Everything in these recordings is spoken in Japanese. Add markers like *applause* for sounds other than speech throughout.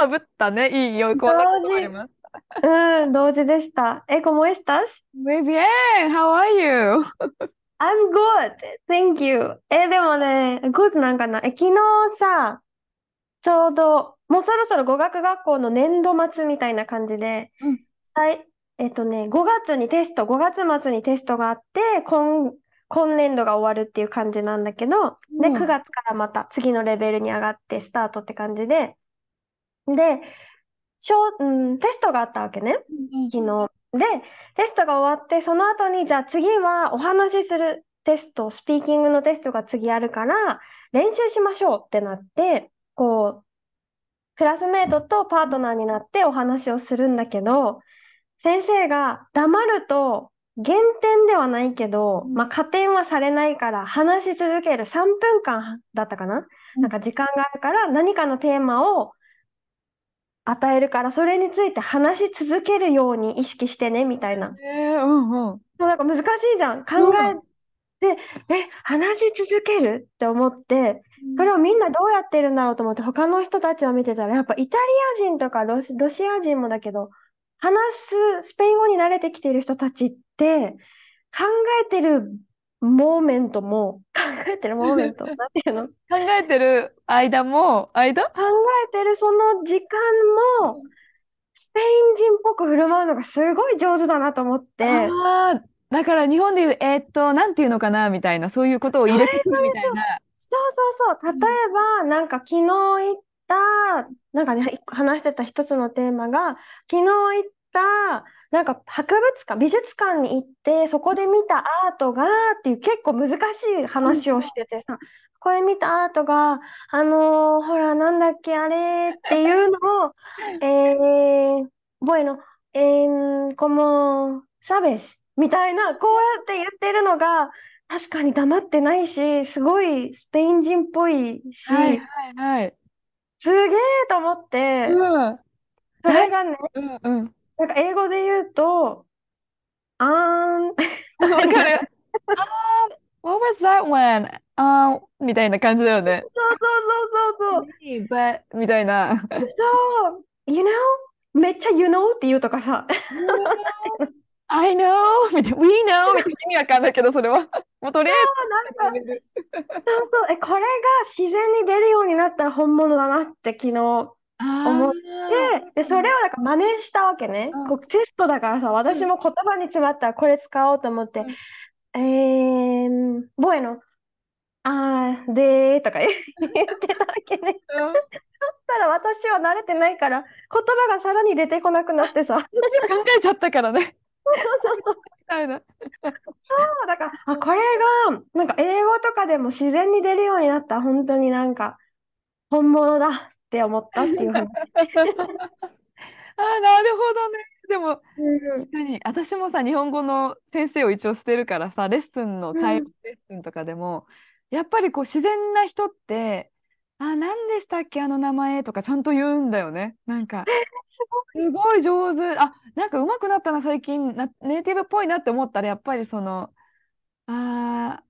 かぶったね。いいよ、こうなことあります。うん、同時でした。え、¿cómo estás? Muy bien, how are you? *laughs* I'm good, thank you. え、でもね、good なんかな？え、昨日さ、ちょうど、もうそろそろ語学学校の年度末みたいな感じで、うんえっとね、5月にテスト、5月末にテストがあって、今、今年度が終わるっていう感じなんだけど、で、うん9月からまた次のレベルに上がってスタートって感じで、で、小うん、テストがあったわけね。昨日。で、テストが終わって、その後に、じゃあ次はお話しするテスト、スピーキングのテストが次あるから、練習しましょうってなって、こう、クラスメートとパートナーになってお話をするんだけど、先生が黙ると減点ではないけど、うんまあ加点はされないから話し続ける3分間だったかな？うんなんか時間があるから何かのテーマを与えるから、それについて話し続けるように意識してね、みたいな。えー、うんうん。なんか難しいじゃん。考えて、え、話し続けるって思って、それをみんなどうやってるんだろうと思って、他の人たちを見てたら、やっぱイタリア人とかロシ、ロシア人もだけど、話すスペイン語に慣れてきている人たちって、考えてるモーメントも、考えてるモーメント、*laughs* なんていうの？考考えてる間も、間？えてるその時間も、スペイン人っぽく振る舞うのがすごい上手だなと思って、ああ、だから日本で言う、えーっと、なんていうのかなみたいな、そういうことを入れてくるみたいな。そうそうそう。例えば、なんか昨日行った、なんかね、話してた一つのテーマが、昨日行った、なんか博物館、美術館に行って、そこで見たアートが、っていう結構難しい話をしててさ、これ見たアートが、あのーほら、なんだっけ、あれっていうのを、えー、bueno, em, como, ¿sabes? みたいな、こうやって言ってるのが、確かに黙ってないし、すごいスペイン人っぽいし、はいはいはい。すげえと思って、うん。それがね、うんうん。なんか英語で言うと、あーん、わかる。あー、what was that one? あー、みたいな感じだよね。そうそうそうそう but みたいな。そう、そう、you know? めっちゃ you know って言うとかさ、I know! みたいな。We know! みたいな意味わかんないけど、それは。もうとりあなんか、えず。そうそう、え、これが自然に出るようになったら本物だなって昨日思あって、で、それをなんか真似したわけね。うん。こうテストだからさ、私も言葉に詰まったらこれ使おうと思ってうん、えー、bueno, あーでーとか言ってたわけね。ーうん。そしたら私は慣れてないから、言葉がさらに出てこなくなってさ、私考えちゃったからね。そうそうそう、みたいな。そう、だから、あ、これが、なんか英語とかでも自然に出るようになった。ら、本当になんか、本物だって思ったっていう話。*laughs* あー、なるほどね。でも、確かに。私もさ日本語の先生を一応してるからさレッスンの会話レッスンとかでも、やっぱりこう自然な人って「あ何でしたっけあの名前」とかちゃんと言うんだよね。なんかすすごい上手。あなんか上手くなったな最近。なネイティブっぽいなって思ったらやっぱりその「あ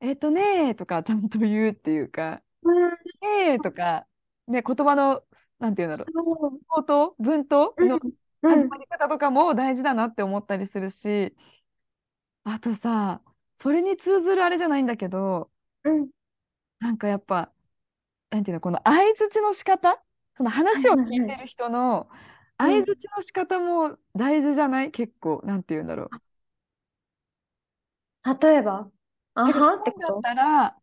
ーえっとね」とかちゃんと言うっていうか。うん、「えー」とか、ね、言葉のなんていうんだろう。そう。口頭？文頭？のうん、始まり方とかも大事だなって思ったりするし、あとさ、それに通ずるあれじゃないんだけど、うん、なんかやっぱ、なんていうの、この相槌の仕方、その話を聞いてる人の相槌の仕方も大事じゃない？結構、なんていうんだろう。例えば、あは？ってこと？本だったら、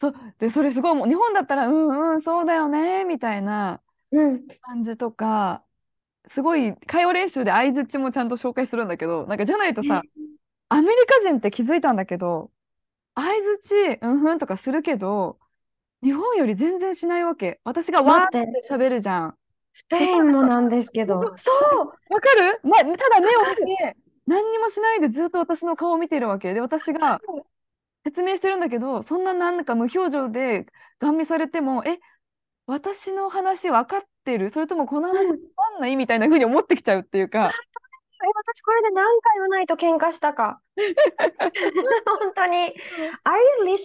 そう、で、それすごいもう、日本だったら、うんうん、そうだよね、みたいなうん、感じとか、すごい会話練習で相槌もちゃんと紹介するんだけど、なんかじゃないとさ、アメリカ人って気づいたんだけど、相づち、うんふんとかするけど、日本より全然しないわけ。私がわーって。喋るじゃん。スペインもなんですけど。そう。わかる、ま、ただ目を見て、何にもしないでずっと私の顔を見てるわけ。で、私が説明してるんだけど、そんななんか無表情でガン見されても、え、私の話分かってる？それともこの話うん。分かんない？みたいな風に思ってきちゃうっていうか、*laughs* え、私これで何回言わないと喧嘩したか。*laughs* 本当に。Are you listening?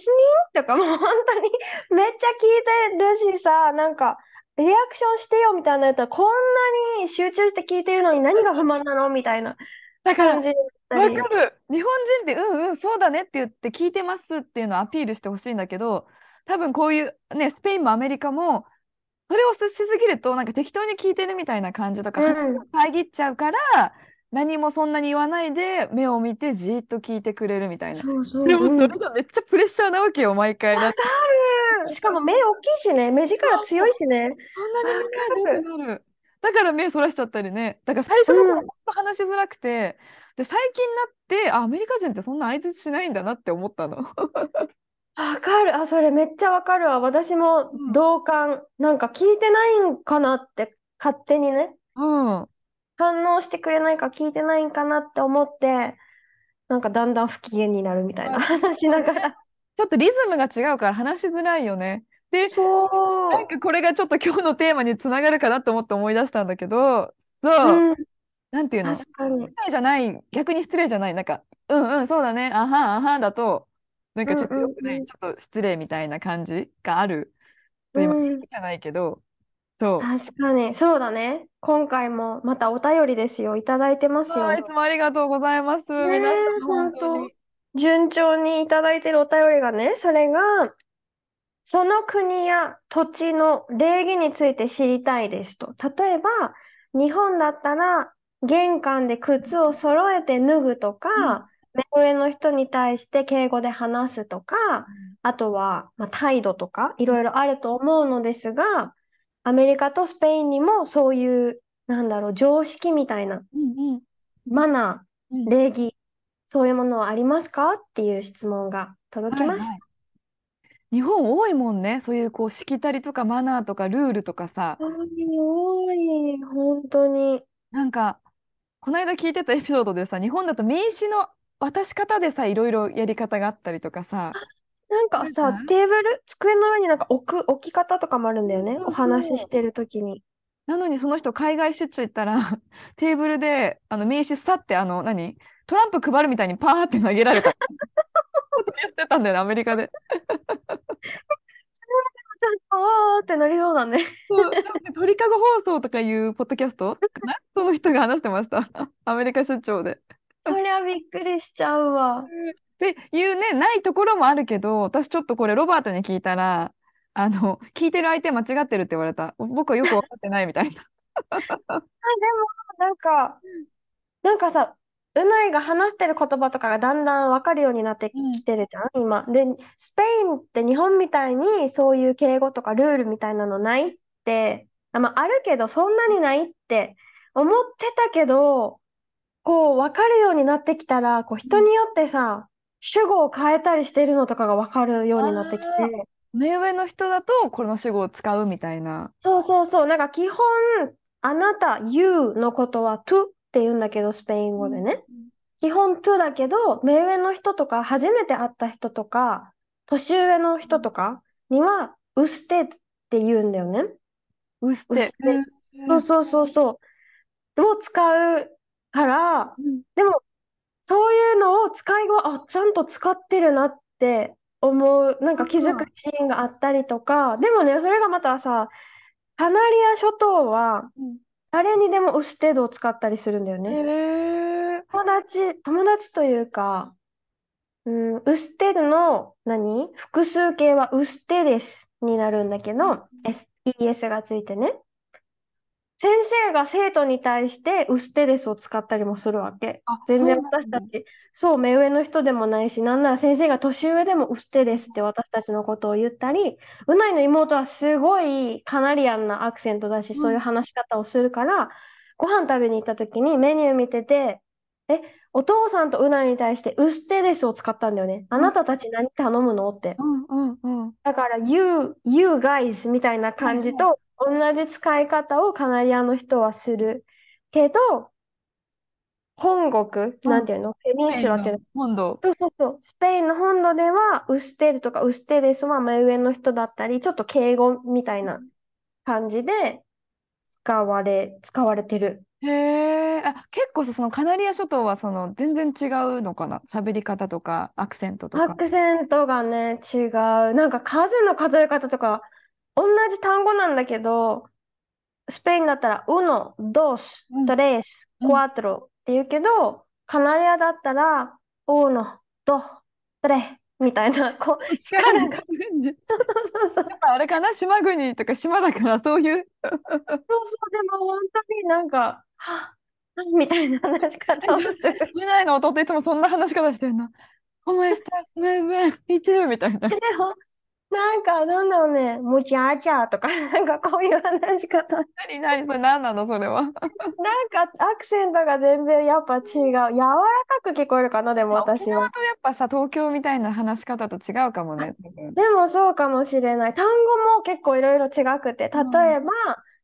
とかもう本当に *laughs* めっちゃ聞いてるしさ、なんかリアクションしてよみたいなやったらこんなに集中して聞いてるのに何が不満なの？みたいなだから。かる。日本人って、うんうん、そうだねって言って聞いてますっていうのをアピールしてほしいんだけど、多分こういうね、スペインもアメリカも、それをしすぎると、なんか適当に聞いてるみたいな感じとか、遮っちゃうから、何もそんなに言わないで、目を見てじーっと聞いてくれるみたいな。そうそう。でもうんそれがめっちゃプレッシャーなわけよ、毎回。だってわかる。しかも目大きいしね、目力強いしね。そんなにわ見ないかる。だから目そらしちゃったりね。だから最初の頃話しづらくて、で、最近になって、あ、アメリカ人ってそんな相づちしないんだなって思ったの。わかる。あ、それめっちゃわかるわ。私もうん同感。なんか聞いてないんかなって勝手にね。うん。反応してくれないか聞いてないんかなって思って、なんかだんだん不機嫌になるみたいなあ話しながら。ちょっとリズムが違うから話しづらいよね。で、そう。なんかこれがちょっと今日のテーマにつながるかなと思って思い出したんだけど、そう、うん、なんていうの？失礼じゃない、逆に失礼じゃない、なんか、うんうん、そうだね、あはんあはんだと、なんかちょっとよくない、うんうんうんちょっと失礼みたいな感じがある。今、うん、じゃないけど、そう。確かに。そうだね。今回もまたお便りですよ。いただいてますよ。いつもありがとうございます。ね皆さん、え本当に。順調にいただいてるお便りがね、それが、その国や土地の礼儀について知りたいですと。例えば、日本だったら、玄関で靴を揃えて脱ぐとか、目上の人に対して敬語で話すとか、あとは、まあ、態度とか、いろいろあると思うのですが、アメリカとスペインにもそういう、なんだろう、常識みたいな、うんうん。マナうん。ー、礼儀、そういうものはありますか？っていう質問が届きました。はいはい日本多いもんね、そういうこうしきたりとかマナーとかルールとかさ、多い、多い、本当に。なんか、この間聞いてたエピソードでさ、日本だと名刺の渡し方でさ、いろいろやり方があったりとかさ、なんかんか、テーブル、机の上になんか置く、置き方とかもあるんだよね。お話ししてるときに。なのにその人海外出張行ったら、*laughs* テーブルであの名刺さって、あの、何？トランプ配るみたいにパーって投げられた。ことやってたんだよね、アメリカで。あーってなりそうだね。そう、なんか鳥かご放送とかいうポッドキャストその人が話してました。アメリカ出張で。そりゃびっくりしちゃうわ。っていうね、ないところもあるけど、私ちょっとこれロバートに聞いたら、あの、聞いてる相手間違ってるって言われた。僕はよく分かってないみたいな。あ、でも、なんか、なんかさ、うないが話してる言葉とかがだんだん分かるようになってきてるじゃん、今。で、スペインって日本みたいにそういう敬語とかルールみたいなのないって、あ、まあ、あるけどそんなにないって思ってたけど、こう分かるようになってきたら、こう人によってさ、主語を変えたりしてるのとかが分かるようになってきあて、目上の人だとこの主語を使うみたいな。そうそうそう、なんか基本、あなた、you のことは to って言うんだけど、スペイン語でね。基本 to だけど、目上の人とか、初めて会った人とか、年上の人とかには、うステって言うんだよね。うっうっせて。そうそうそうそう。を使うから、うんでも、そういうのを使い後、あ、ちゃんと使ってるなって思う、なんか気づくシーンがあったりとか、でもね、それがまたさ、カナリア諸島は、うん誰にでもウステードを使ったりするんだよね。へえ。友達、友達というか、うん、ウステの何？複数形はウステですになるんだけど、S、ES がついてね。先生が生徒に対してウステですを使ったりもするわけ。あ、全然私たち、そう、目上の人でもないし、なんなら先生が年上でもウステですって私たちのことを言ったり、うないの妹はすごいカナリアンなアクセントだし、うんそういう話し方をするから、ご飯食べに行った時にメニュー見てて、え、お父さんとウナに対してウステレスを使ったんだよね。あなたたち何頼むの？って。うんうんうん。だから、you, you guys みたいな感じと同じ使い方をカナリアの人はする。けど、本国、なんていうの？ペニンシュラっていうの本土。そうそうそう。スペインの本土では、ウステルとかウステレスは目上の人だったり、ちょっと敬語みたいな感じで使われ、使われてる。へえ、あ、結構さ、そのカナリア諸島はその全然違うのかな？喋り方とかアクセントとか。アクセントがね、違う。なんか数の数え方とか、同じ単語なんだけど、スペインだったら、uno, dos, うん tres, うん cuatro って言うけど、カナリアだったら、uno, dos, tres みたいな、こう、力力が。が。そうそうそうそう。やっぱあれかな？島国とか島だからそういう。そうそう、でも本当になんか、はぁ、みたいな話し方をする。見ないの弟いつもそんな話し方してんの。¿Cómo estás? Muy bien. Me too みたいな。なんか、なんだろうね、むちゃちゃとか、*laughs* なんかこういう話し方。何何？それ何なの？それは。*laughs* なんかアクセントが全然やっぱ違う。柔らかく聞こえるかな、でも私沖縄は。とやっぱさ東京みたいな話し方と違うかもね。でもそうかもしれない。単語も結構いろいろ違くて、うん例えば、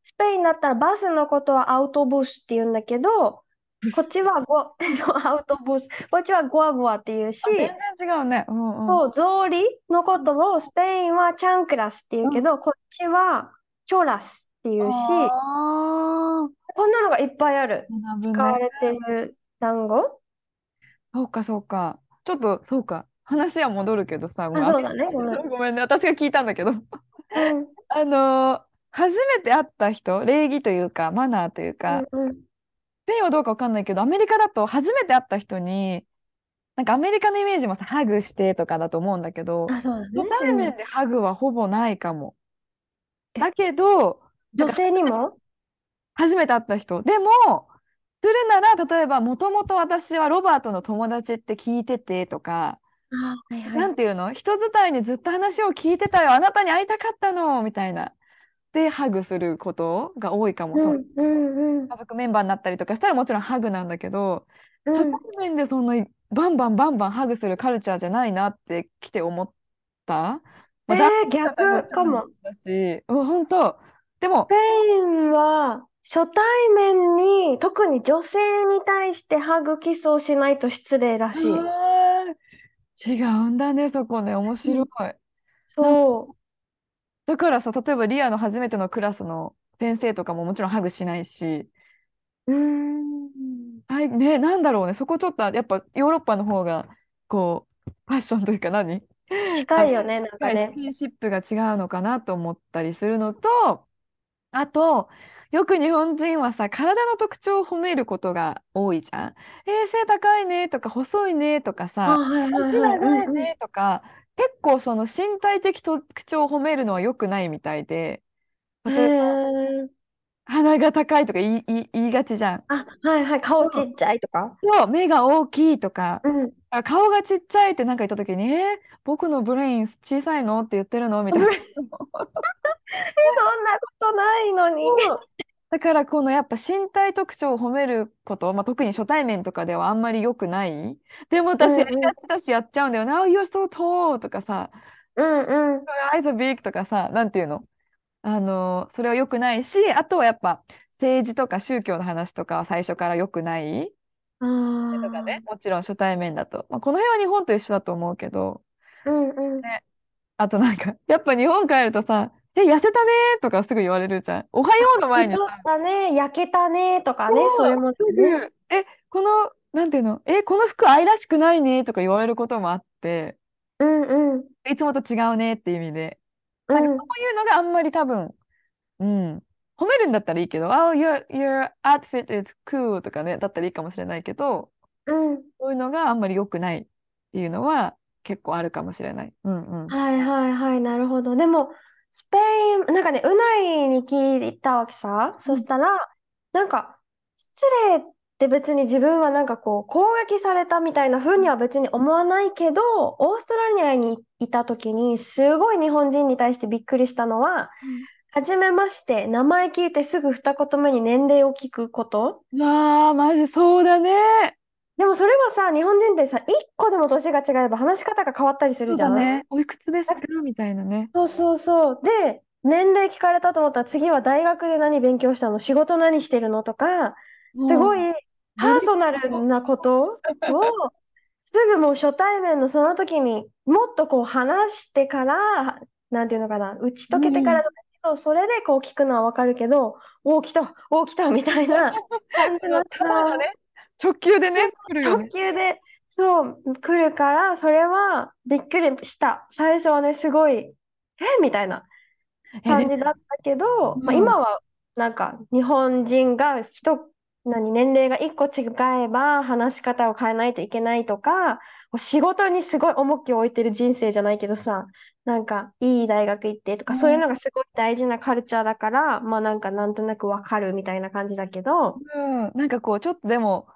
スペインだったらバスのことはアウトブスって言うんだけど、*laughs* こっちはゴ、*laughs* そうアウトブス。こっちはゴワゴワって言うし、あ全然違うね。うんうん。そう、草履のことをスペインはチャンクラスって言うけど、こっちはチョラスって言うし、あこんなのがいっぱいある。使われてる単語？そうかそうか。ちょっとそうか。話は戻るけどさ、ごめんあ、そうだね。ごめん。*laughs* ごめんね。私が聞いたんだけど。うん。あのー初めて会った人、礼儀というか、マナーというか、うんうん。ンはどうかわかんないけど、アメリカだと初めて会った人に、なんかアメリカのイメージもさ、ハグしてとかだと思うんだけど、あ、そうだね。初対面でハグはほぼないかも。えだけど、女性にも？初めて会った人。でも、するなら、例えば、もともと私はロバートの友達って聞いててとか、あ、はいはい。なんていうの？人伝いにずっと話を聞いてたよ。あなたに会いたかったのみたいな。で、ハグすることが多いかも。うんうんうん家族メンバーになったりとかしたらもちろんハグなんだけど、うん初対面でそんなバンバンバンバンハグするカルチャーじゃないなって来て思った。まあえー逆かもだし、うん、本当。でもスペインは初対面に特に女性に対してハグキスをしないと失礼らしい。違うんだね、そこね。面白い。そだからさ、例えばリアの初めてのクラスの先生とかももちろんハグしないし、う。ん。はい、ね、なんだろうね、そこちょっとやっぱヨーロッパの方が、こう、ファッションというか何？近いよね、*laughs* なんかはいスね。キンシップが違うのかなと思ったりするのと、あと、よく日本人はさ、体の特徴を褒めることが多いじゃん。えー背高いねとか、細いねとかあ、さ、はいはい足はい。長いねとか、結構その身体的特徴を褒めるのは良くないみたいで、へ例えば、ー鼻が高いとか言い、言い、言いがちじゃん。あ、はいはい。顔ちっちゃいとか？そう、目が大きいとか、うん。あ顔がちっちゃいってなんか言った時に、えー僕のブレイン小さいの？って言ってるの？みたいな。*laughs* そんなことないのに。だからこのやっぱ身体特徴を褒めること、まあ、特に初対面とかではあんまり良くない？でも私やりがちだしやっちゃうんだよな。You're so tall とかさ、うんうん。Eyes are big とかさ、なんていうの？あの、それは良くないし、あとはやっぱ政治とか宗教の話とかは最初から良くない？あとかね、もちろん初対面だと。まあ、この辺は日本と一緒だと思うけど、あ。うんうん。あとなんか、やっぱ日本帰るとさ、え、痩せたねとかすぐ言われるじゃん。おはようの前に太っさ、たね、焼けたねとかね、そういうもね。ぐ、え、この、なんていうの、え、この服愛らしくないねとか言われることもあって、うんうん。いつもと違うねっていう意味で。うん。なんかそういうのがあんまり多分、うん、褒めるんだったらいいけど、Oh, your, your outfit is cool とかね、だったらいいかもしれないけど、うん。そういうのがあんまり良くないっていうのは結構あるかもしれない。うんうん。はいはいはい、なるほど。でも、スペイン、なんかね、うないに聞いたわけさ。そしたら、なんか、失礼って別に自分はなんかこう、攻撃されたみたいな風には別に思わないけど、オーストラリアにいた時に、すごい日本人に対してびっくりしたのは、はじめまして、名前聞いてすぐ二言目に年齢を聞くこと。うわあ、マジそうだね。でもそれはさ、日本人ってさ、1個でも年が違えば話し方が変わったりすそうるじゃん。だね。おいくつですか？みたいなね。そうそうそう。で、年齢聞かれたと思ったら次は大学で何勉強したの？仕事何してるの？とか、すごいもうパーソナルなことを *laughs* すぐもう初対面のその時にもっとこう話してから、なんていうのかな、打ち解けてからだけど、それでこう聞くのはわかるけど、おお、来た、おお、来たみたいな感じの球が *laughs* ね、直球でね、来るよ直ね。球で、そう、来るから、それはびっくりした。最初はね、すごい、え？みたいな感じだったけど、まあ、うん今はなんか日本人が人、何、年齢が1個違えば話し方を変えないといけないとか、仕事にすごい重きを置いてる人生じゃないけどさ、なんかいい大学行ってとか、うん。そういうのがすごい大事なカルチャーだから、まあなんかなんとなくわかるみたいな感じだけど、うん、なんかこう、ちょっとでも、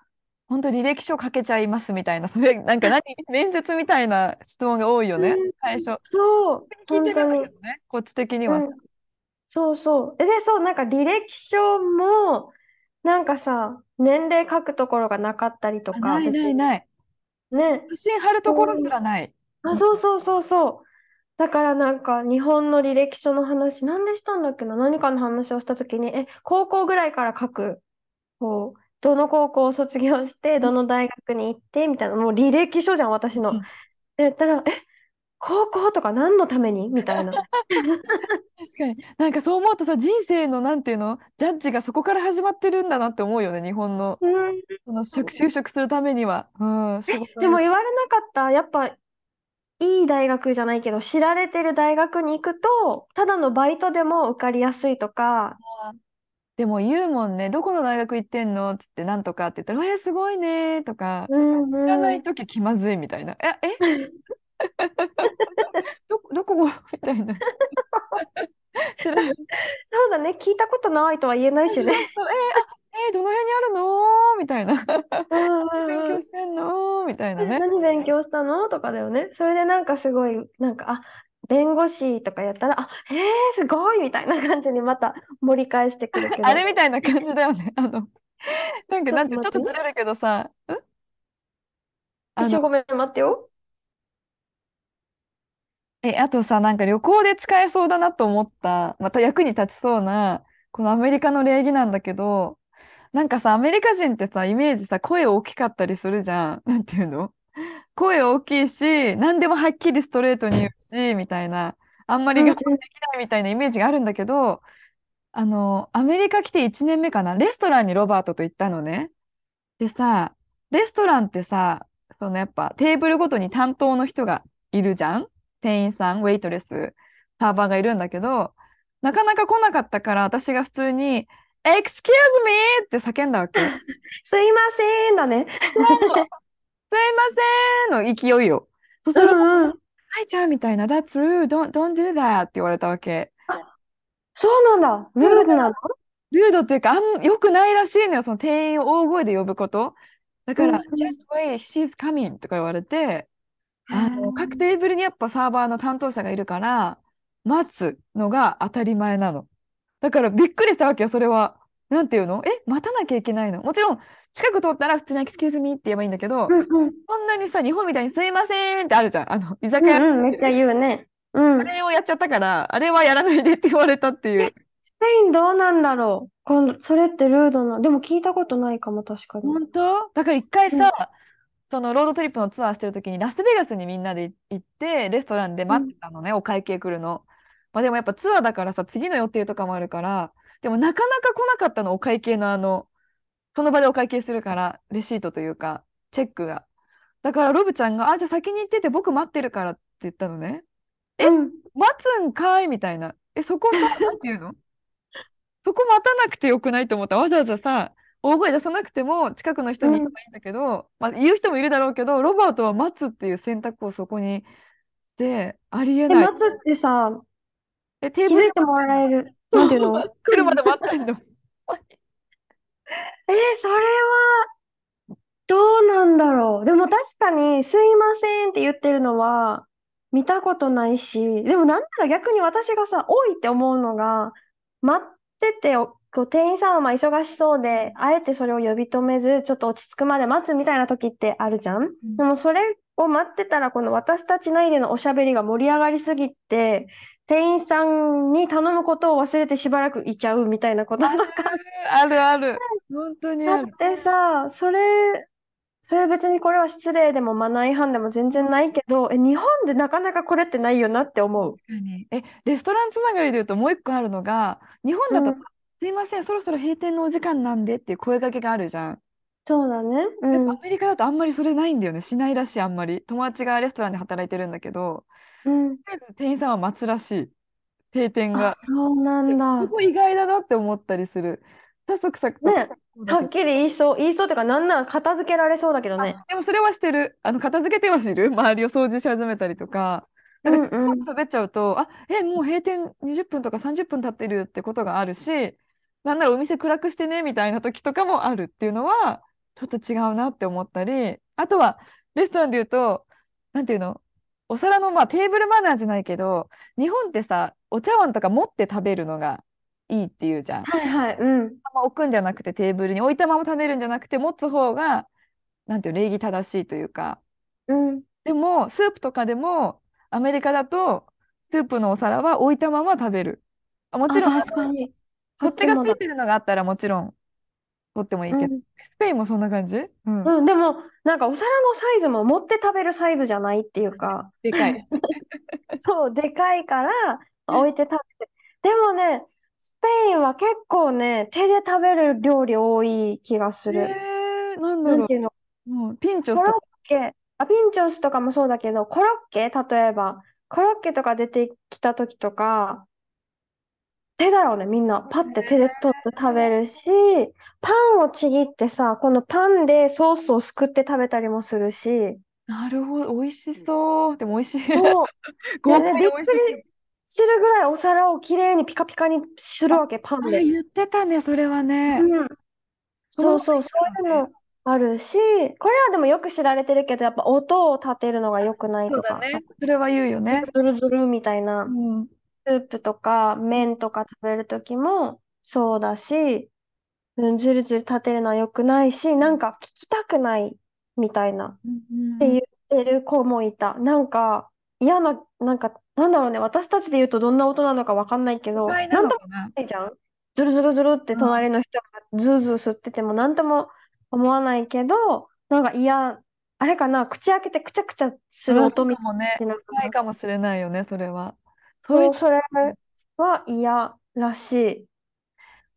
本当履歴書かけちゃいますみたいな、それ、なんか何、*laughs* 面接みたいな質問が多いよね、うん最初。そう、聞いてるんだ。けどね、こっち的には。うん、そうそう。えで、そう、なんか履歴書も、なんかさ、年齢書くところがなかったりとか、あない別にないない。ね。写真貼るところすらない。あ、そうそうそうそう。だからなんか日本の履歴書の話、なんでしたんだっけな、何かの話をしたときに、え、高校ぐらいから書く。こう、どの高校を卒業して、どの大学に行って、みたいな、もう履歴書じゃん、私の。うんで言ったら、え、高校とか何のために？みたいな。確かに。なんかそう思うとさ、人生のなんていうの、ジャッジがそこから始まってるんだなって思うよね、日本の。うんその就就職するためには。うん、でも言われなかった。やっぱ、いい大学じゃないけど、知られてる大学に行くと、ただのバイトでも受かりやすいとか、でも言うもんね、どこの大学行ってんの？つって、なんとかって言ったら、えー、すごいねとか、うん知らなうん。いとき気まずいみたいな。え、えど、*laughs* どこみたいな。*laughs* 知らない。そうだね、聞いたことないとは言えないしね。えー、あ、えーどの辺にあるの？みたいな。うん勉うんうん。強してんの？みたいなね。何勉強したの？とかだよね。それでなんかすごい、なんか、あ、弁護士とかやったら、あ、へえ、すごいみたいな感じにまた盛り返してくるけど。*laughs* あれみたいな感じだよね。*laughs* あの、なんか、ちょなんて、ちょっとずれるけどさ、ん？あの、一瞬ごめん、待ってよ。え、あとさ、なんか旅行で使えそうだなと思った、また役に立ちそうな、このアメリカの礼儀なんだけど、なんかさ、アメリカ人ってさ、イメージさ、声大きかったりするじゃん。なんていうの？声大きいし、何でもはっきりストレートに言うし、みたいな、あんまりうん我慢できないみたいなイメージがあるんだけど、あの、アメリカ来て1年目かな、レストランにロバートと行ったのね。でさ、レストランってさ、そのやっぱテーブルごとに担当の人がいるじゃん店員さん、ウェイトレス、サーバーがいるんだけど、なかなか来なかったから、私が普通に、Excuse me! って叫んだわけ。*laughs* すいませんだね。すいませんの勢いよ。そしたら、うんうん。はい、じゃあみたいな、That's rude, don't, don't do that って言われたわけ。そうなんだ。ルールなのルードっていうか、あん、良くないらしいのよ、その店員を大声で呼ぶこと。だから、うんうん Just wait, she's coming とか言われて、あの、各テーブルにやっぱサーバーの担当者がいるから、待つのが当たり前なの。だからびっくりしたわけよ、それは。なんていうの？え、待たなきゃいけないの？もちろん、近く通ったら普通に Excuse me って言えばいいんだけど、うんうん。そんなにさ、日本みたいにすいませんってあるじゃん。あの、居酒屋。うんうん、めっちゃ言うね。うん。あれをやっちゃったから、あれはやらないでって言われたっていう。スペインどうなんだろう？今度、それってルードな。でも聞いたことないかも、確かに。本当？だから一回さ、そのロードトリップのツアーしてる時にラスベガスにみんなで行ってレストランで待ってたのね、お会計来るの。まあ、でもやっぱツアーだからさ次の予定とかもあるからでもなかなか来なかったのお会計のあのその場でお会計するからレシートというかチェックが。だからロブちゃんが「あじゃあ先に行ってて僕待ってるから」って言ったのね。えうん。待つんかいみたいな。えそこさ *laughs* なんていうの？そこ待たなくてよくないと思ったわざわざさ大声出さなくても近くの人に言えばいいんだけど、まあ、言う人もいるだろうけどロバートは待つっていう選択をそこにしてありええ、ない。待つってさ、えテーブル気づいてもらえる。なんていうの？来るまで待ってんの。*laughs* えーそれは、どうなんだろう？でも確かに、すいませんって言ってるのは、見たことないし、でもなんなら逆に私がさ、多いって思うのが、待ってておこう店員さんはまあ忙しそうで、あえてそれを呼び止めず、ちょっと落ち着くまで待つみたいな時ってあるじゃん？うんでもそれを待ってたら、この私たち内でのおしゃべりが盛り上がりすぎて、店員さんに頼むことを忘れてしばらくいちゃうみたいなこととかあるある。本当にある。てさ、それ、それ別にこれは失礼でもマナー違反でも全然ないけど、え、日本でなかなかこれってないよなって思う。確かにえ、レストランつながりで言うともう一個あるのが、日本だと、うんすいません、そろそろ閉店のお時間なんでっていう声掛けがあるじゃん。そうだね。うん。やっぱアメリカだとあんまりそれないんだよね。しないらしい、あんまり。友達がレストランで働いてるんだけど、うん。とりあえず店員さんは待つらしい。閉店あ、が。そうなんだす。*laughs* ごい意外だなって思ったりする。早速さ、ねはっきり言いそう、言いそうっていうか、なんなら片付けられそうだけどね。でもそれはしてる。あの片付けてはしてる？*laughs* 周りを掃除し始めたりとか。うんうん。喋っちゃうと、あ、え、もう閉店20分とか30分経ってるってことがあるし、なんならお店暗くしてねみたいな時とかもあるっていうのは、ちょっと違うなって思ったり、あとはレストランで言うと、なんていうの、お皿のまあテーブルマナーじゃないけど、日本ってさ、お茶碗とか持って食べるのがいいっていうじゃん。はいはい。うん。まま置くんじゃなくてテーブルに置いたまま食べるんじゃなくて持つ方がなんていうの礼儀正しいというかうん。でもスープとかでもアメリカだとスープのお皿は置いたまま食べるあもちろんあ、確かに。こ取っ手がっちもだ。ついてるのがあったらもちろん取ってもいいけど、うん。スペインもそんな感じ？うん、うん、でも、なんかお皿のサイズも持って食べるサイズじゃないっていうか、でかい。*laughs* そう、でかいから置いて食べて。でもね、スペインは結構ね、手で食べる料理多い気がする。えー、なんだろなんていうの、う、うん、ピンチョスコロとかッケ、あ、ピンチョスとかもそうだけど、コロッケ、例えば、コロッケとか出てきた時とか、手だろうね、みんな。パッて手で取って食べるし、パンをちぎってさ、このパンでソースをすくって食べたりもするし、なるほど。美味しそう。でも美味しい。そう、豪で快で美味しい。びっするぐらいお皿をきれいにピカピカにするわけ、パンで。あ言ってたねそれはね、うん。そうそう、そそういうのあるし、これはでもよく知られてるけど、やっぱ音を立てるのが良くないとか、そうだね。それは言うよね、ズルズルみたいな。うん、スープとか麺とか食べるときもそうだし、うん、ずるずる立てるのは良くないし、なんか聞きたくないみたいなっうんて言ってる子もいた。なんか嫌な、なんかなんだろうね、私たちで言うとどんな音なのかわかんないけど、不快なともな？んのかなないじゃん。ずるずるずるって隣の人がズーズー吸っててもなんとも思わないけど、なんか嫌、あれかな、口開けてくちゃくちゃするうん音みそうかもねたいな。ないかもしれないよねそれはそういうそう、それは嫌らしい。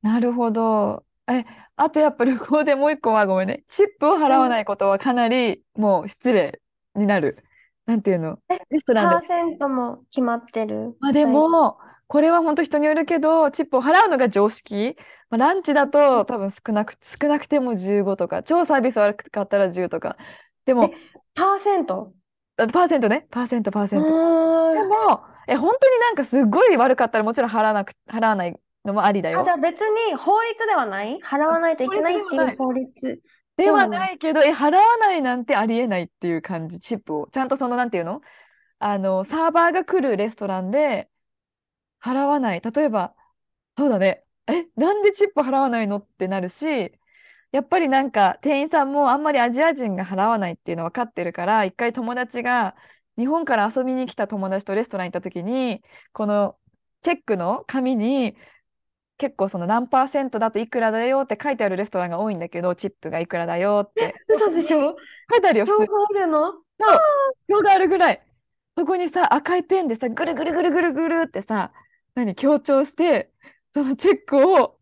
なるほどえあとやっぱ旅行でもう一個はごめんね。チップを払わないことはかなりもう失礼になる。なんていうの？えレストランで。パーセントも決まってる？まあでも、これは本当人によるけど、チップを払うのが常識。まあ、ランチだと多分少なく、少なくても15とか、超サービス悪かったら10とか。でも、パーセント？あパーセントね、パーセント、パーセント。でうー。んも、え、本当になんかすごい悪かったらもちろん払わなく、払わないのもありだあ、よじゃ。あ別に法律ではない？払わないといけないっていう法律。ではないけど、え、払わないなんてありえないっていう感じ、チップを。ちゃんとその、なんていうの？あの、サーバーが来るレストランで払わない。例えば、そうだね。え、なんでチップ払わないのってなるし、やっぱりなんか店員さんもあんまりアジア人が払わないっていうの分かってるから、一回友達が日本から遊びに来た友達とレストラン行った時に、このチェックの紙に結構その何パーセントだといくらだよって書いてあるレストランが多いんだけど、チップがいくらだよって。*laughs* 嘘でしょ？書いてあるよ、普通に。そう入るの？表があるぐらい。そこにさ、赤いペンでさ、ぐるぐるぐるぐるぐるってさ、何、強調して、そのチェックを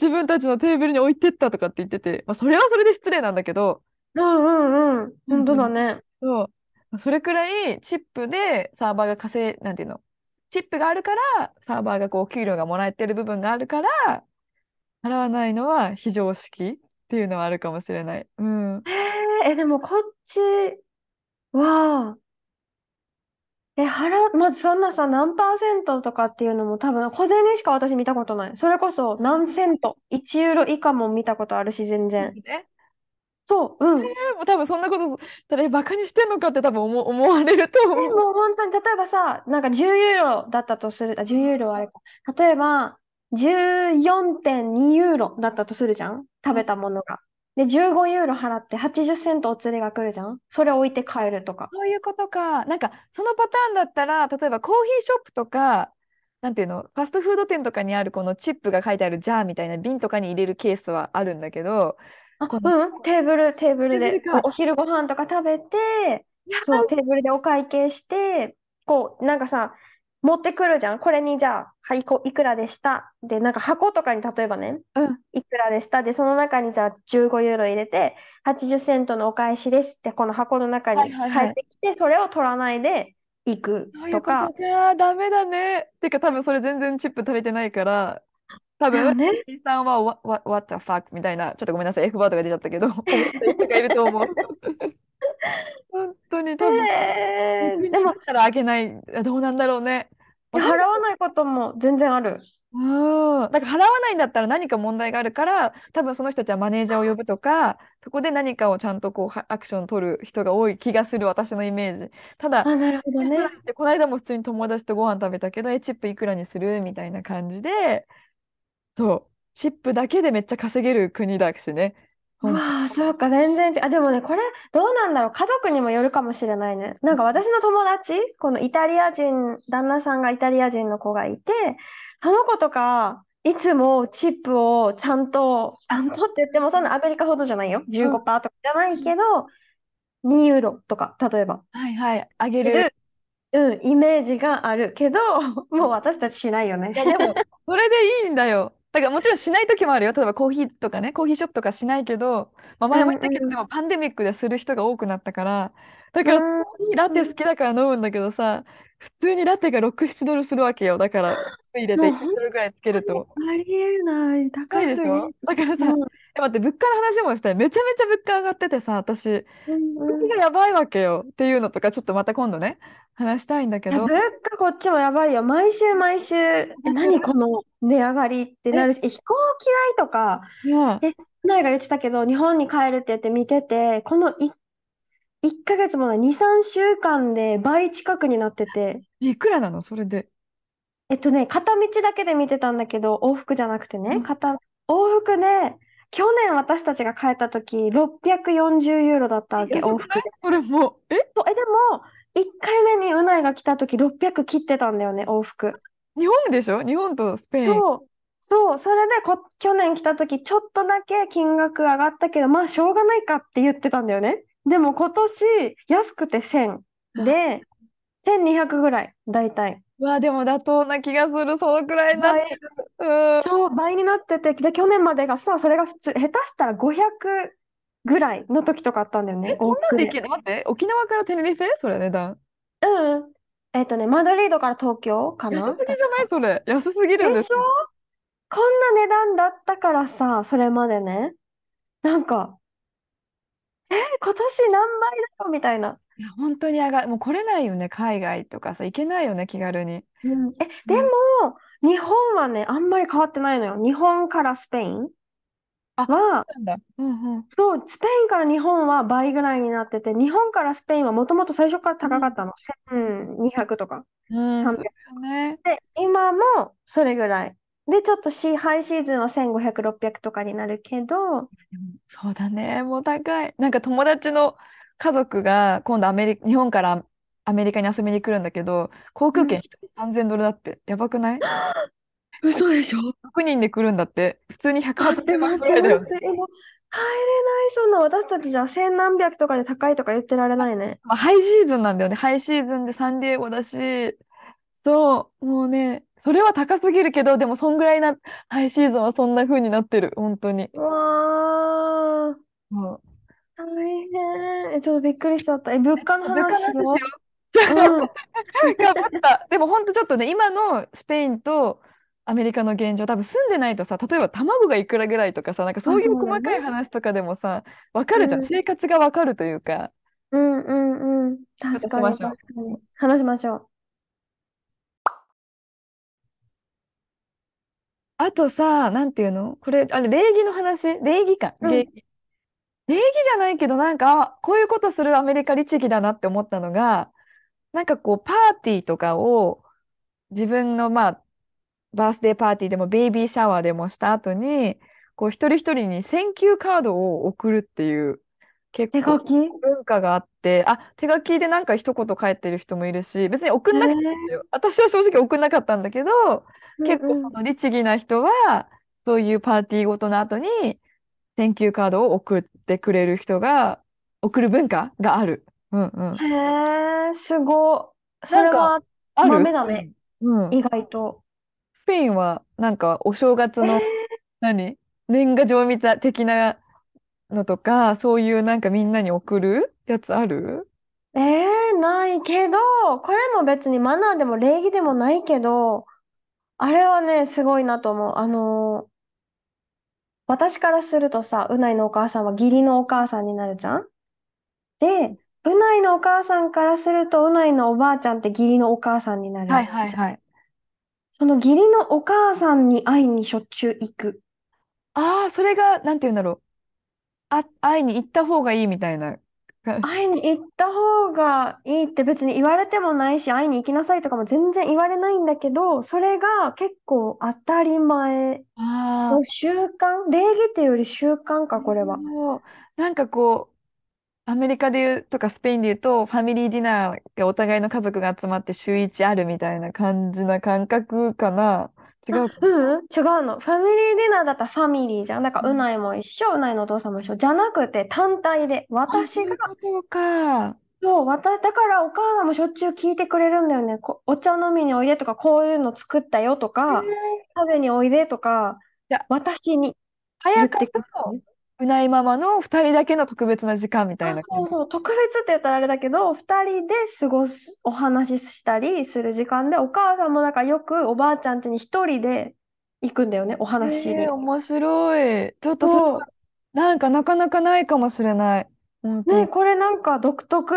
自分たちのテーブルに置いてったとかって言ってて、まあ、それはそれで失礼なんだけど、うんうんうん。本当だね。そう、それくらいチップでサーバーが稼い、なんていうの、チップがあるから、サーバーがこう、お給料がもらえてる部分があるから、払わないのは非常識っていうのはあるかもしれない。うん。えでもこっちは、え、払う、まずそんなさ、何パーセントとかっていうのも多分小銭しか私見たことない。それこそ何セント、1ユーロ以下も見たことあるし、全然。ねそう、うん。でも多分そんなこと、ただえバカにしてんのかって多分思 *laughs* 思われるとで思う。も本当に例えばさ、なんか10ユーロだったとする、あ、10ユーロはあれか。例えば、14.2ユーロだったとするじゃん？食べたものが。で、15ユーロ払って80セントお釣りが来るじゃん？それ置いて帰るとか。そういうことか。なんか、そのパターンだったら、例えばコーヒーショップとか、なんていうの、ファストフード店とかにあるこのチップが書いてあるジャーみたいな瓶とかに入れるケースはあるんだけど、あ、このうん、テーブル、テーブルでお、お昼ご飯とか食べて、いやそう、テーブルでお会計して、こう、なんかさ、持ってくるじゃん。これにじゃあ、はい、こいくらでした？で、なんか箱とかに例えばね、うん、いくらでした？で、その中にじゃあ15ユーロ入れて、80セントのお返しですって、この箱の中に帰はいはいはいってきて、それを取らないで行くとそういうことか。か。ダメだね。てか、多分それ全然チップ足りてないから、多分、ね。さんは、what, what, what the fuck みたいな、ちょっとごめんなさい、F ワードが出ちゃったけど、思ってる人がいると思う。本当に多分、えー、でもたらあげない、どうなんだろうね。払わないことも全然ある。うん、だから払わないんだったら何か問題があるから、多分その人たちはマネージャーを呼ぶとか、そこで何かをちゃんとこうはアクションを取る人が多い気がする、私のイメージ。ただ、あ、なるほどねこの間も普通に友達とご飯食べたけど、え、チップいくらにする？みたいな感じで、そう、チップだけでめっちゃ稼げる国だしね。うわあ、そうか、全然違う。あ、でもね、これ、どうなんだろう。家族にもよるかもしれないね。なんか私の友達、このイタリア人、旦那さんがイタリア人の子がいて、その子とか、いつもチップをちゃんと、ちゃんとって言っても、そんなアメリカほどじゃないよ。15%とかじゃないけど、2ユーロとか、例えば。はいはい、あげるる。うん、イメージがあるけど、もう私たちしないよね。いや、でも、それでいいんだよ。だからもちろんしない時もあるよ。例えばコーヒーとかね、コーヒーショップとかしないけど、まあ、前も言ったけど、でもパンデミックでする人が多くなったから、だからうん。コーヒーラテ好きだから飲むんだけどさ、普通にラテが6、7ドルするわけよ。だから、入れて1もうドルぐらいつけると。ありえない。高いですしょだからさ、うんえ待って、物価の話もしたい。めちゃめちゃ物価上がっててさ、私、うん物価がやばいわけよっていうのとか、ちょっとまた今度ね、話したいんだけど、物価こっちもやばいよ。毎週毎週、え、何この値上がりってなるし、*laughs* え？飛行機代とか、うんえ、前が言ってたけど、日本に帰るって言って見てて、このい1ヶ月もない2、3週間で倍近くになってて、いくらなの？それで。えっとね、片道だけで見てたんだけど、往復じゃなくてね、うん片、往復で、去年私たちが帰った時、640ユーロだったわけ、往復で。それもう、え？そうえ、でも、1回目にうないが来た時、600切ってたんだよね、往復。日本でしょ？日本とスペイン。そう、そう、それでこ、去年来た時、ちょっとだけ金額上がったけど、まあ、しょうがないかって言ってたんだよね。でも今年、安くて1000で、1200ぐらい、大体。うわ、でも妥当な気がする。そのくらいになってる。うん。そう、倍になってて、で、去年までがさ、それが普通、下手したら500ぐらいの時とかあったんだよね、え、そん。なんできるの待って、沖縄からテネリフェ？それ値段。うん。えっとね、マドリードから東京かな？安すぎじゃない？それ。安すぎるんでですしょ？よ。こんな値段だったからさ、それまでね。なんか、え、今年何倍だよみたいな。いや、本当に上がる。もう来れないよね、海外とかさ、行けないよね、気軽に。うん、え、でも、日本はね、あんまり変わってないのよ。日本からスペインあは。うんうん。そう、スペインから日本は倍ぐらいになってて、日本からスペインはもともと最初から高かったの。1200とか。うん、300そうだね。で、今もそれぐらい。で、ちょっとシーハイシーズンは1500、600とかになるけど、そうだね、もう高い。なんか友達の家族が今度アメリ日本からアメリカに遊びに来るんだけど、航空券1人3000ドルだって、やばくない？嘘でしょ ?6 人で来るんだって、普通に待っ180て万ぐらいだよね。帰れない、そんな私たちじゃ千何百とかで高いとか言ってられないね。まあ、ハイシーズンなんだよね。ハイシーズンでサンディエゴだし、そう、もうね、それは高すぎるけど、でもそんぐらいな、ハイシーズンはそんな風になってる、本当に。うわー、大変。え、ちょっとびっくりしちゃった。え、物価の物価の話しよう。うん。*laughs* う。かぶった。でも本当ちょっとね、今のスペインとアメリカの現状、多分住んでないとさ、例えば卵がいくらぐらいとかさ、なんかそういう細かい話とかでもさ、わかるじゃん。うん生活がわかるというか。うんうんうん。確かに確かに。話しましょう。あとさ、なんていうの？これ、あれ、礼儀の話？礼儀か？うん礼儀。礼儀じゃないけど、なんか、あこういうことするアメリカ律儀だなって思ったのが、なんかこう、パーティーとかを自分の、まあ、バースデーパーティーでも baby shower でもした後に、こう一人一人に thank you card を送るっていう結構手書き？え文化があって、あ、手書きでなんか一言書いてる人もいるし、別に送んなくていいんだー、よ。私は正直送んなかったんだけど、結構。その律儀な人は、そういうパーティーごとの後に、 thank you card を送ってくれる人が、送る文化がある。うんうん。へえ、すご。それは豆だね。うん。意外と。スペインは、なんか、お正月の、え何？年賀状みたい的なのとか、そういうなんかみんなに送るやつある？ー、えーないけど、これも別にマナーでも礼儀でもないけど、あれはね、すごいなと思う。あのー私からするとさ、うないのお母さんは義理のお母さんになるじゃん？で、うないのお母さんからすると、うないのおばあちゃんって義理のお母さんになはいるじゃん。はいはい。その義理のお母さんに会いにしょっちゅう行く。ああ、それが、なんて言うんだろう。あ、会いに行った方がいいみたいな。か会いに行った方がいいって別に言われてもないし、会いに行きなさいとかも全然言われないんだけど、それが結構当たり前。あ習慣、礼儀っていうより習慣か、これは。そうなんかこう、アメリカで言うとかスペインで言うと、ファミリーディナーがお互いの家族が集まって週一あるみたいな感じな感覚かな。違あ、う。ううん、違うの。ファミリーディナーだったらファミリーじゃん。だから、ううんないも一緒、うないのお父さんも一緒。じゃなくて、単体で、私が、いうか。そう、私、だからお母さんもしょっちゅう聞いてくれるんだよね。こ、お茶飲みにおいでとか、こういうの作ったよとえーか、食べにおいでとか、じゃあ、私に言早かってくると、のね。うないママの二人だけの特別な時間みたいあ、な。そうそう、特別って言ったらあれだけど、二人で過ごす、お話ししたりする時間で、お母さんもなんかよくおばあちゃん家に一人で行くんだよね、おえ話しに。ー、面白い。ちょっとそなんかなかなかないかもしれない。ね。これなんか独特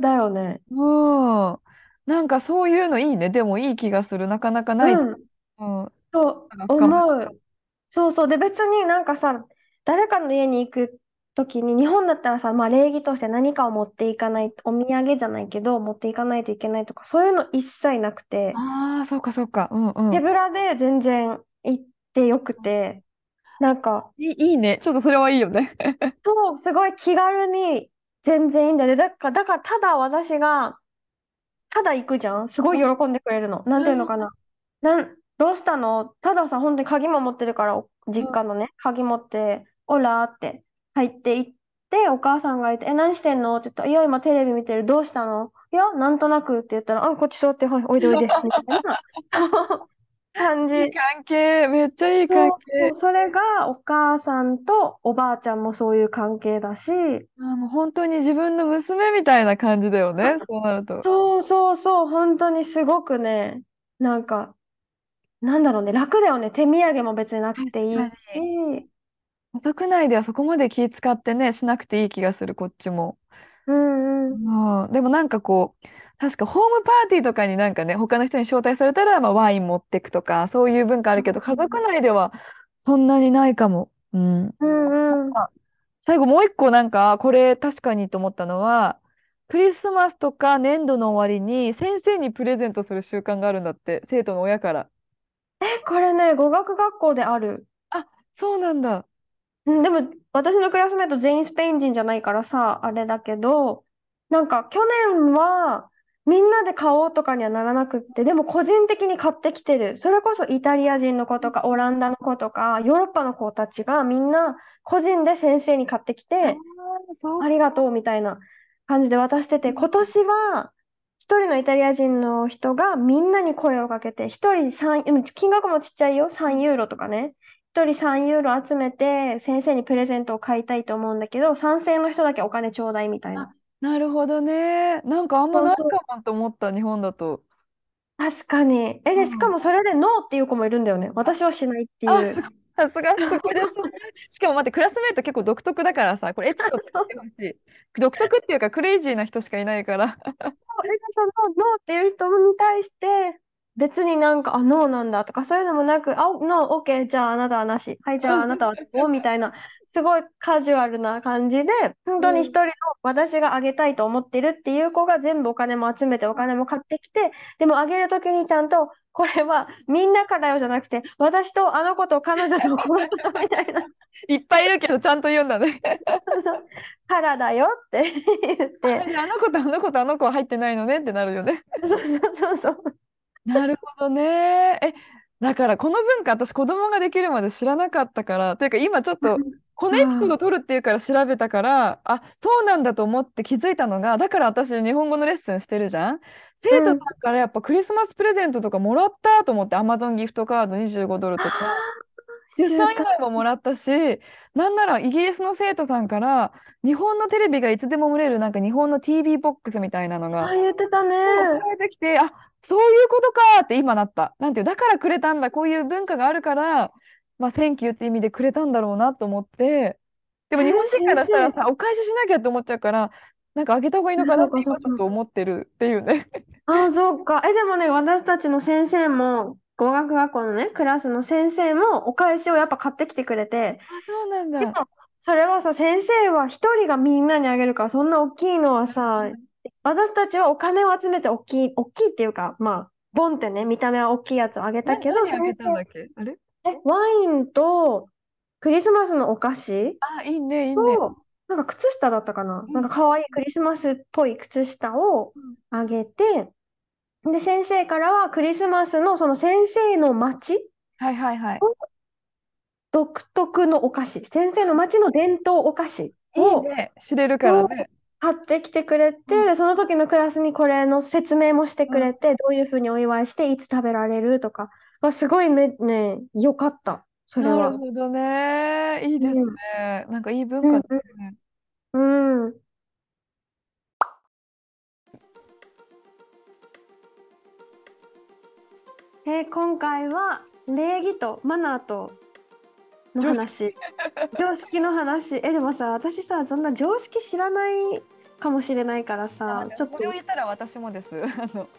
だよね。うん。なんかそういうのいいね。でもいい気がする。なかなかない。うん、うん。と。思う。そうそう。で、別になんかさ、誰かの家に行くときに、日本だったらさ、まあ礼儀として何かを持っていかない、お土産じゃないけど、持っていかないといけないとか、そういうの一切なくて、ああ、そうかそうか。うんうん。手ぶらで全然行ってよくて、なんか、いい、いいね。ちょっとそれはいいよね。そう、すごい気軽に全然いいんだよね。だから、だからただ私が、ただ行くじゃん。すごい喜んでくれるの。なんていうのかな。なん、どうしたの？たださ、本当に鍵も持ってるから、お実家のね、鍵持って、オラーって入って行って、お母さんがいて、え、何してんの？って言ったら、いや、今テレビ見てる。どうしたのいや、なんとなくって言ったら、あ、こっち座って、はい、おいでおいで、*laughs* みたいな感いいじ。関係。めっちゃいい関係。それがお母さんとおばあちゃんもそういう関係だし、あー、もう本当に自分の娘みたいな感じだよね。そうなると。そうそうそう、本当にすごくね、なんか、なんだろうね、楽だよね。手土産も別になく確ていい。し、家族内ではそこまで気使ってね、しなくていい気がする、こっちも。うんうん。うん、でもなんかこう、確かホームパーティーとかになんかね、他の人に招待されたら、まあ、ワイン持ってくとか、そういう文化あるけど、家族内ではそんなにないかも。うん。うんうん。あ最後もう一個なんか、これ確かにと思ったのは、クリスマスとか年度の終わりに先生にプレゼントする習慣があるんだって、生徒の親から。え、これね、語学学校である。あ、そうなんだ。うん、でも、私のクラスメート全員スペイン人じゃないからさ、あれだけど、なんか去年はみんなで買おうとかにはならなくって、でも個人的に買ってきてる。それこそイタリア人の子とか、オランダの子とか、ヨーロッパの子たちがみんな個人で先生に買ってきて、そうありがとうみたいな感じで渡してて、今年は一人のイタリア人の人がみんなに声をかけて、一人3、うん金額もちっちゃいよ、3ユーロとかね。一人3ユーロ集めて先生にプレゼントを買いたいと思うんだけど、賛成の人だけお金ちょうだいみたいあ、な。なるほどね。なんかあんまない。かもと思った、日本だと。確かに。え、で、しかうん。もそれでノーっていう子もいるんだよね。私はしないってあ、いう。すごい。さすが、すごいですね。しかも待って、クラスメート結構独特だからさ、これエピソード聞そういてほしい。独特っていうか、クレイジーな人しかいないから。え、そのノーっていう人に対して、別になんか、あ、ノーなんだとか、そういうのもなく、あ、ノー、オッケー、じゃああなたはなし。はい、じゃああなたはどうみたいな。*laughs* すごいカジュアルな感じで、本当に一人の私があげたいと思ってるっていう子が全部お金も集めてお金も買ってきて、でもあげるときにちゃんと、これはみんなからよじゃなくて、私とあの子と彼女とこの子とみたいな。いっぱいいるけどちゃんと言うんだね。そうそう。からだよって言って。あの子とあの子とあの子は入ってないのねってなるよね。そうそうそうそう。なるほどね。え、だからこの文化私子供ができるまで知らなかったから、というか今ちょっとこのエピソード撮るっていうから調べたから、あ、そうなんだと思って気づいたのが、だから私日本語のレッスンしてるじゃん。生徒さんからやっぱクリスマスプレゼントとかもらったと思って、Amazon ギフトカード25ドルとか、出産祝いももらったし、なんならイギリスの生徒さんから日本のテレビがいつでも見れるなんか日本の TV ボックスみたいなのがあ、言ってたね。送られてきて、あ、そういうことかって今なった。なんていう、だからくれたんだ、こういう文化があるから、まあ、 thank you って意味でくれたんだろうなと思って、でも日本人からしたらさ、お返ししなきゃって思っちゃうから、なんかあげた方がいいのかなって今ちょっと思ってるっていうね。あ、そうか。え、でもね、私たちの先生も、語学学校のね、クラスの先生も、お返しをやっぱ買ってきてくれて、あ、そうなんでもだ。それはさ、先生は一人がみんなにあげるから、そんな大きいのはさ、私たちはお金を集めて大きい、大きいっていうか、まあ、ボンってね、見た目は大きいやつをあげたなけど、何あれ？え、ワインとクリスマスのお菓子。あ、いいね、いいね。と、なんか靴下だったかな？うん。なんか可愛いクリスマスっぽい靴下をあげて、で、先生からはクリスマスのその先生の町はいはいはい。独特のお菓子、先生の町の伝統お菓子いをいね、知れるからね。買ってきてくれて、うんでその時のクラスにこれの説明もしてくれて、どういうふうにお祝いして、いつ食べられるとか、あすごいめ、ね、よかった、それは。なるほどね。いいですうんね。なんかいい文化ですね。うん。えー今回は礼儀とマナーとの話、常識の話。え、でもさ、私さ、そんな常識知らないかもしれないからあさ、でちょっともこれを言ったら私もです。*laughs* あの *laughs*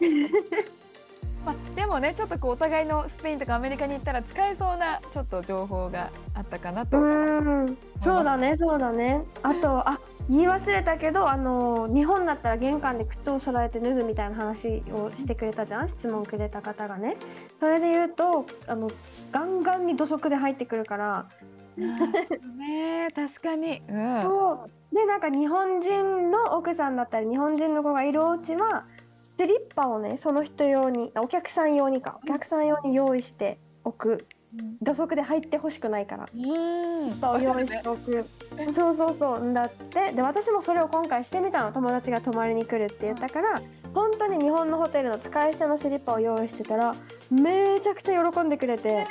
まあ、でもねちょっとこうお互いのスペインとかアメリカに行ったら使えそうなちょっと情報があったかなと。うーん、そうだね、そうだね。あと、あ、言い忘れたけど、あの、日本だったら玄関で靴を揃えて脱ぐみたいな話をしてくれたじゃん、質問くれた方がね。それで言うと、あの、ガンガンに土足で入ってくるから、ね確かに。うん。そうで、なんか日本人の奥さんだったり、日本人の子がいるお家は、スリッパをね、その人用に、あお客さん用にか、お客さん用に用意しておく。土足で入ってほしくないから。うん。を用意しておく。そうそうそう。んだって。で、私もそれを今回してみたの。友達が泊まりに来るって言ったから、本当に日本のホテルの使い捨てのスリッパを用意してたら、めちゃくちゃ喜んでくれて、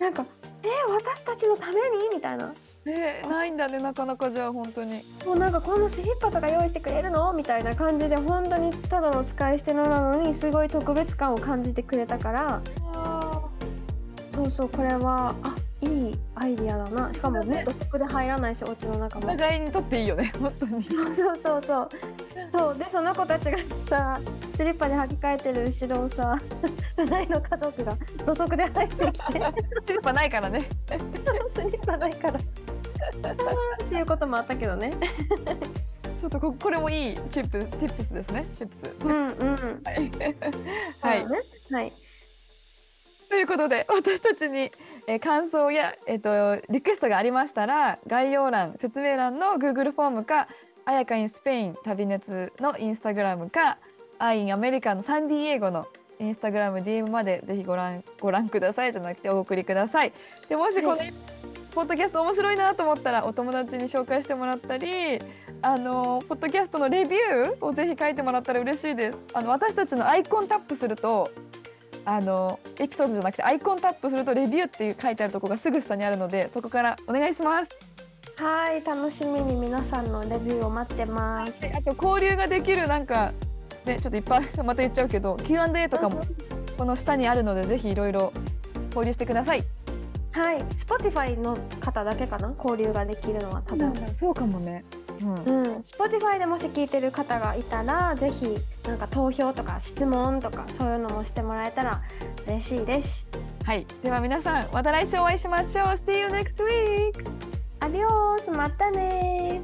なんか、え私たちのために？みたいな。えーないんだねなかなかじゃあ本当に。もうなんかこんなスリッパとか用意してくれるの？みたいな感じで本当にただの使い捨てのなのにすごい特別感を感じてくれたからそうそうこれはあいいアイディアだな。しかもね土足で入らないしお家の中おも互いにとっていいよね *laughs* 本当に。そうそうそうそう。そう。でその子たちがさスリッパに履き替えてる後ろをさ隣の家族が土足で入ってきて。スリッパないからね。スリッパないから。っていうこともあったけどね。ちょっとここれもいいチップチップスですね。チップス。うんうん。はい。はいはいということで私たちに、えー感想や、えっとリクエストがありましたら概要欄説明欄の Google フォームかあやかインスペイン旅熱のインスタグラムかアインアメリカのサンディエゴのインスタグラム DM までぜひご覧ご覧くださいじゃなくてお送りください。でもしこの、はいポッドキャスト面白いなと思ったらお友達に紹介してもらったりあのポッドキャストのレビューをぜひ書いてもらったら嬉しいです。あの私たちのアイコンタップするとあのエピソードじゃなくてアイコンタップするとレビューっていう書いてあるところがすぐ下にあるのでそこからお願いします。はい楽しみに皆さんのレビューを待ってますであと交流ができるなんかねちょっといっぱいまた言っちゃうけど Q&A とかもこの下にあるのでぜひいろいろ交流してください。はい、Spotify の方だけかな？交流ができるのは多分。そうかもね。うんうん、Spotify でもし聞いてる方がいたらぜひなんか投票とか質問とかそういうのもしてもらえたら嬉しいです。はい、では皆さんまた来週お会いしましょう。See you next week! アディオースまたね